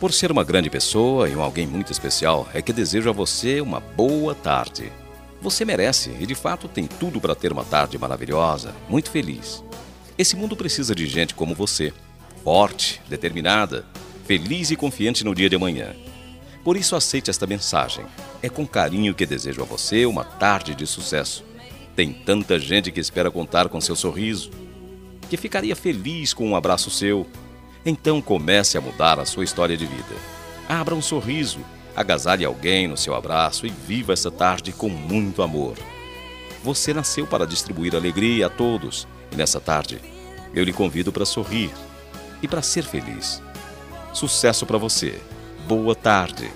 Por ser uma grande pessoa e um alguém muito especial, é que desejo a você uma boa tarde. Você merece e de fato tem tudo para ter uma tarde maravilhosa, muito feliz. Esse mundo precisa de gente como você, forte, determinada, feliz e confiante no dia de amanhã. Por isso aceite esta mensagem. É com carinho que desejo a você uma tarde de sucesso. Tem tanta gente que espera contar com seu sorriso, que ficaria feliz com um abraço seu. Então comece a mudar a sua história de vida. Abra um sorriso, agasalhe alguém no seu abraço e viva essa tarde com muito amor. Você nasceu para distribuir alegria a todos e nessa tarde eu lhe convido para sorrir e para ser feliz. Sucesso para você. Boa tarde.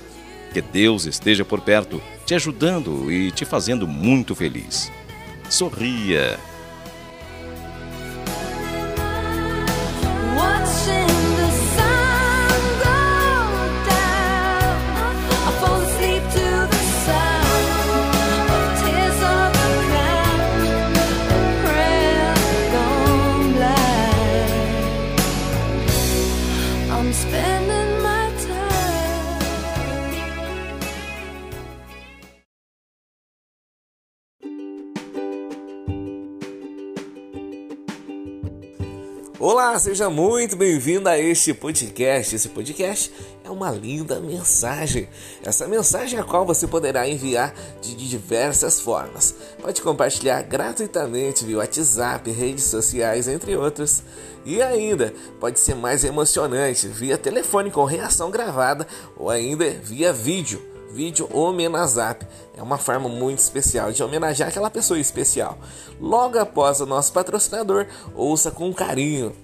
Que Deus esteja por perto, te ajudando e te fazendo muito feliz. Sorria. Olá, seja muito bem-vindo a este podcast. Esse podcast é uma linda mensagem. Essa mensagem é a qual você poderá enviar de diversas formas. Pode compartilhar gratuitamente via WhatsApp, redes sociais, entre outros. E ainda pode ser mais emocionante via telefone com reação gravada ou ainda via vídeo vídeo Homenazap. É uma forma muito especial de homenagear aquela pessoa especial. Logo após o nosso patrocinador, ouça com carinho.